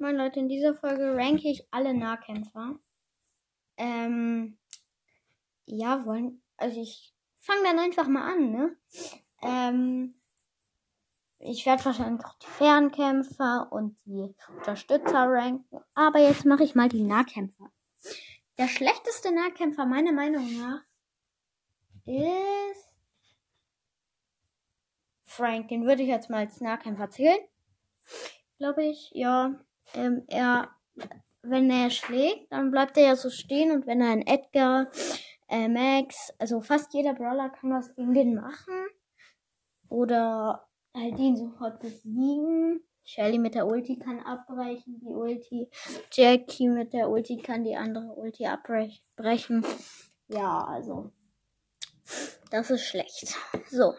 Moin Leute, in dieser Folge ranke ich alle Nahkämpfer. Ähm, ja, wollen, also ich fange dann einfach mal an, ne? Ähm, ich werde wahrscheinlich auch die Fernkämpfer und die Unterstützer ranken, aber jetzt mache ich mal die Nahkämpfer. Der schlechteste Nahkämpfer meiner Meinung nach ist Frank. Den würde ich jetzt mal als Nahkämpfer zählen. Glaube ich, ja ähm, er, wenn er schlägt, dann bleibt er ja so stehen und wenn er ein Edgar, äh, Max, also fast jeder Brawler kann was den machen. Oder halt ihn sofort besiegen. Shelly mit der Ulti kann abbrechen, die Ulti. Jackie mit der Ulti kann die andere Ulti abbrechen. Ja, also. Das ist schlecht. So.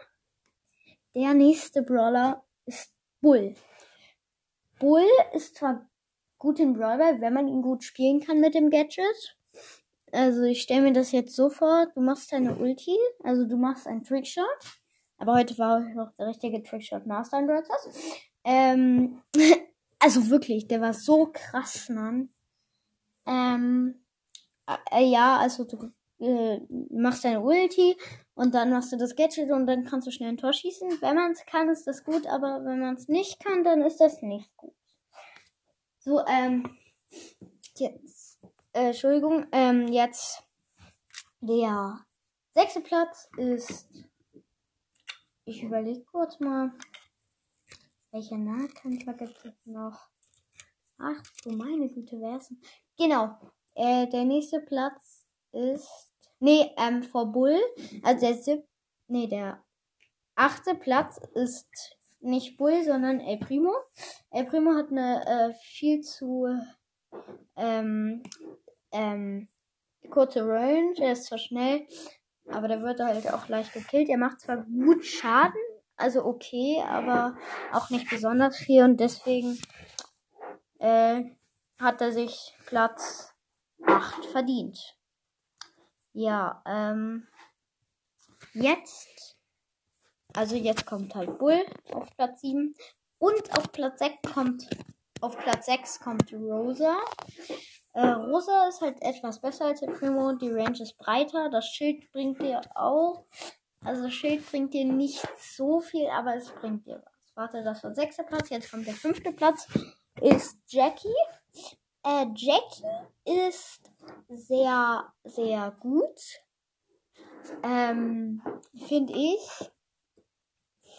Der nächste Brawler ist Bull. Bull ist zwar gut in Brawler, wenn man ihn gut spielen kann mit dem Gadget. Also ich stelle mir das jetzt so vor, du machst deine Ulti, also du machst einen Trickshot. Aber heute war noch der richtige Trickshot Master in Brawl Ähm, also wirklich, der war so krass, Mann. Ähm, äh, ja, also du äh, machst deine Ulti und dann machst du das Gadget und dann kannst du schnell ein Tor schießen. Wenn man es kann, ist das gut, aber wenn man es nicht kann, dann ist das nicht gut. So, ähm, jetzt, äh, Entschuldigung, ähm, jetzt der sechste Platz ist, ich überlege kurz mal, welcher Nahkämpfer gibt es noch? Ach, du meine Güte, wer ist? Genau, äh, der nächste Platz ist, nee, ähm, vor Bull, also der sieb, nee, der achte Platz ist nicht Bull, sondern El Primo. El Primo hat eine äh, viel zu ähm, ähm, kurze Range. Er ist zwar schnell, aber der wird halt auch leicht gekillt. Er macht zwar gut Schaden, also okay, aber auch nicht besonders viel und deswegen äh, hat er sich Platz 8 verdient. Ja, ähm, jetzt also jetzt kommt halt Bull auf Platz 7. Und auf Platz 6 kommt, auf Platz 6 kommt Rosa. Äh, Rosa ist halt etwas besser als der Primo. Die Range ist breiter. Das Schild bringt dir auch. Also das Schild bringt dir nicht so viel, aber es bringt dir was. Warte, das war sechster Platz. Jetzt kommt der fünfte Platz. Ist Jackie. Äh, Jackie ist sehr, sehr gut. Ähm, finde ich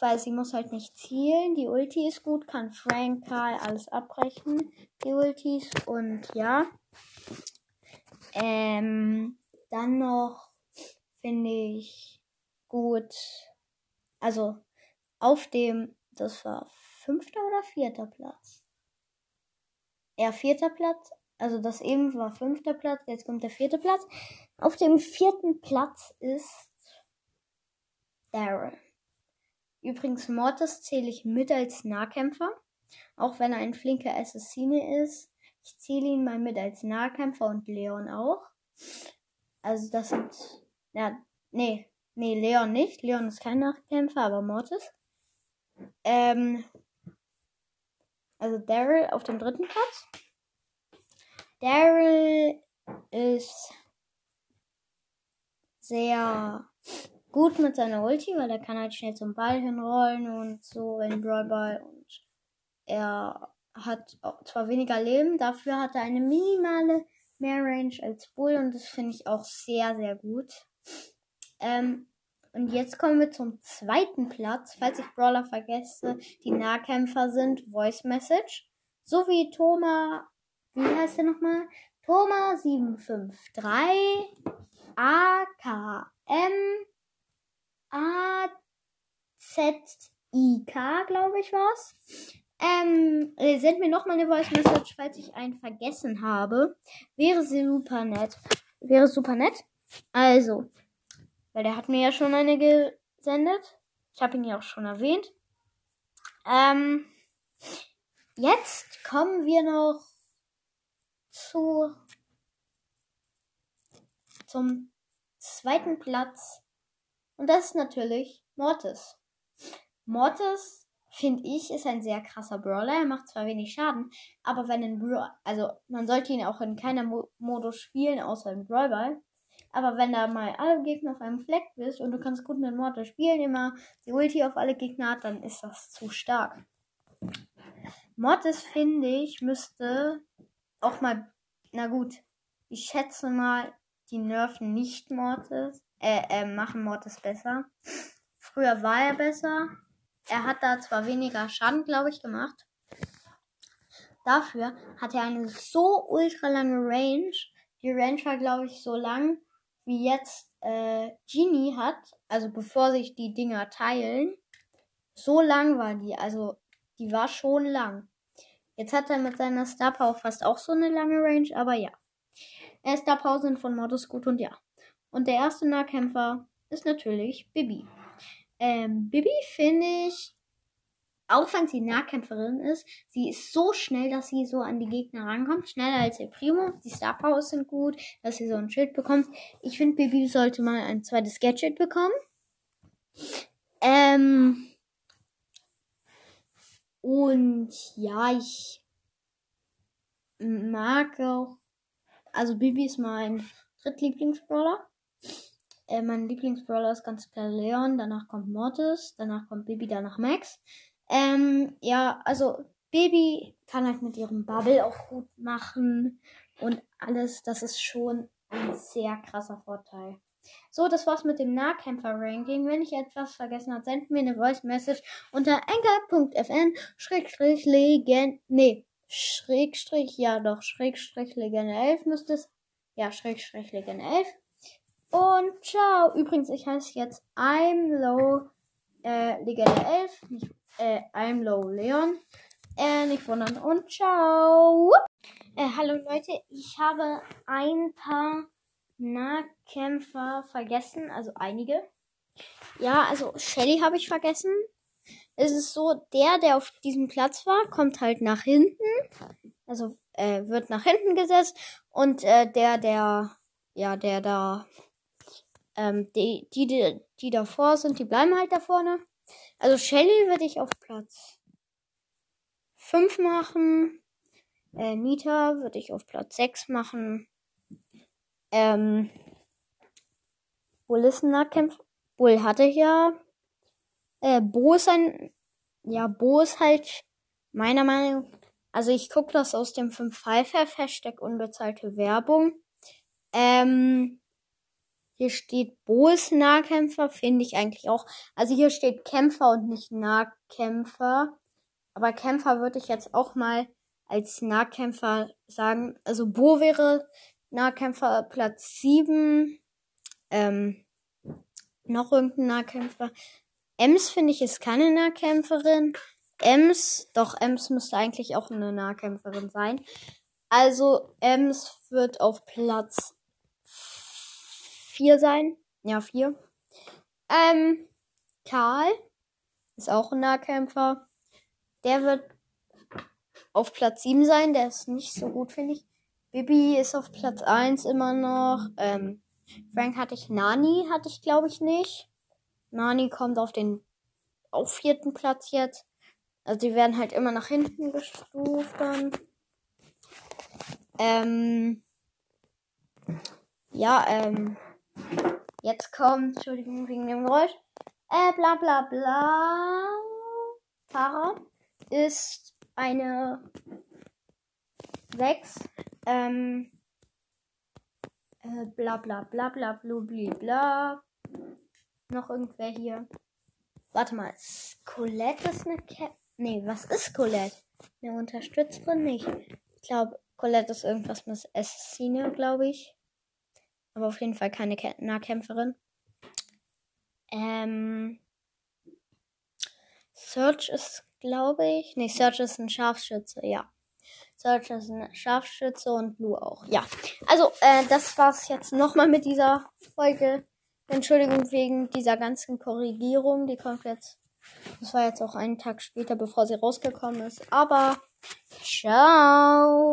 weil sie muss halt nicht zielen. Die Ulti ist gut, kann Frank, Karl alles abbrechen, die Ultis. Und ja. Ähm, dann noch finde ich gut. Also auf dem, das war fünfter oder vierter Platz? Ja, vierter Platz. Also das eben war fünfter Platz, jetzt kommt der vierte Platz. Auf dem vierten Platz ist Daryl. Übrigens, Mortis zähle ich mit als Nahkämpfer. Auch wenn er ein flinker Assassine ist. Ich zähle ihn mal mit als Nahkämpfer und Leon auch. Also das sind. Ja, nee. Nee, Leon nicht. Leon ist kein Nahkämpfer, aber Mortis. Ähm. Also Daryl auf dem dritten Platz. Daryl ist sehr gut mit seiner Ulti, weil er kann halt schnell zum Ball hinrollen und so in Brawlball und er hat zwar weniger Leben, dafür hat er eine minimale mehr Range als Bull und das finde ich auch sehr, sehr gut. Ähm, und jetzt kommen wir zum zweiten Platz. Falls ich Brawler vergesse, die Nahkämpfer sind Voice Message. So wie Thomas, wie heißt der nochmal? Thomas 753 AKM A-Z-I-K, glaube ich, war's. Ähm, äh, send mir noch mal eine Voice Message, falls ich einen vergessen habe. Wäre super nett. Wäre super nett. Also, weil der hat mir ja schon eine gesendet. Ich habe ihn ja auch schon erwähnt. Ähm, jetzt kommen wir noch zu zum zweiten Platz und das ist natürlich Mortis. Mortis finde ich, ist ein sehr krasser Brawler. Er macht zwar wenig Schaden, aber wenn ein Brawler, also man sollte ihn auch in keiner Mo Modus spielen, außer im Brawlball. Aber wenn da mal alle Gegner auf einem Fleck bist und du kannst gut mit Mortar spielen, immer die Ulti auf alle Gegner hat, dann ist das zu stark. Mortis, finde ich, müsste auch mal, na gut, ich schätze mal, die nerven nicht Mortis, äh, äh, machen Mortis besser. Früher war er besser, er hat da zwar weniger Schaden, glaube ich, gemacht. Dafür hat er eine so ultra lange Range. Die Range war, glaube ich, so lang, wie jetzt äh, Genie hat. Also bevor sich die Dinger teilen. So lang war die. Also die war schon lang. Jetzt hat er mit seiner Star Power fast auch so eine lange Range, aber ja. Star Power sind von Modus gut und ja. Und der erste Nahkämpfer ist natürlich Bibi. Ähm, Bibi finde ich, auch wenn sie Nahkämpferin ist, sie ist so schnell, dass sie so an die Gegner rankommt. Schneller als ihr Primo. Die Star Powers sind gut, dass sie so ein Schild bekommt. Ich finde, Bibi sollte mal ein zweites Gadget bekommen. Ähm. Und ja, ich mag auch. Also Bibi ist mein drittlieblingsbrawler. Äh, mein Lieblingsbrawler ist ganz klar Leon, danach kommt Mortis, danach kommt Baby, danach Max. Ähm, ja, also Baby kann halt mit ihrem Bubble auch gut machen und alles. Das ist schon ein sehr krasser Vorteil. So, das war's mit dem Nahkämpfer-Ranking. Wenn ich etwas vergessen habe, sendet mir eine Voice-Message unter anchor.fn schrägstrich legend, nee, schrägstrich, ja doch, schrägstrich legende 11 müsste es, ja, schrägstrich legende 11. Und ciao. Übrigens, ich heiße jetzt I'm Low äh, Legende 11. Nicht, äh, I'm Low Leon. Äh, nicht wundern. Und ciao. Äh, hallo Leute. Ich habe ein paar Nahkämpfer vergessen. Also einige. Ja, also Shelly habe ich vergessen. Es ist so, der, der auf diesem Platz war, kommt halt nach hinten. Also äh, wird nach hinten gesetzt. Und äh, der, der, ja, der da ähm, die, die, die, die davor sind, die bleiben halt da vorne. Also Shelly würde ich auf Platz 5 machen. Äh, Nita würde ich auf Platz 6 machen. Ähm, Bull ist ein Nahkämpfer. Bull hatte ja. Äh, Bo ist ein. Ja, Bo ist halt meiner Meinung. Also ich gucke das aus dem 5 5 Hashtag unbezahlte Werbung. Ähm, hier steht Boos Nahkämpfer, finde ich eigentlich auch. Also hier steht Kämpfer und nicht Nahkämpfer. Aber Kämpfer würde ich jetzt auch mal als Nahkämpfer sagen. Also Bo wäre Nahkämpfer Platz 7. Ähm, noch irgendein Nahkämpfer. Ems finde ich ist keine Nahkämpferin. Ems, doch Ems müsste eigentlich auch eine Nahkämpferin sein. Also Ems wird auf Platz vier sein. Ja, vier. Ähm, Karl ist auch ein Nahkämpfer. Der wird auf Platz 7 sein. Der ist nicht so gut, finde ich. Bibi ist auf Platz 1 immer noch. Ähm, Frank hatte ich. Nani hatte ich, glaube ich, nicht. Nani kommt auf den auf vierten Platz jetzt. Also die werden halt immer nach hinten gestuft dann. Ähm, ja, ähm, Jetzt kommt, Entschuldigung wegen dem Geräusch. Äh, bla bla bla. Tara ist eine 6. Ähm, äh, bla bla bla bla bla bla. Noch irgendwer hier. Warte mal, Colette ist eine Cap. Nee, was ist Colette? Eine Unterstützerin nicht. Ich glaube, Colette ist irgendwas mit Assassine, glaube ich. Aber auf jeden Fall keine Nahkämpferin. Ähm, Search ist, glaube ich. Nee, Search ist ein Scharfschütze, ja. Search ist ein Scharfschütze und Blue auch. Ja. Also, äh, das war's jetzt nochmal mit dieser Folge. Entschuldigung wegen dieser ganzen Korrigierung. Die kommt jetzt. Das war jetzt auch einen Tag später, bevor sie rausgekommen ist. Aber ciao.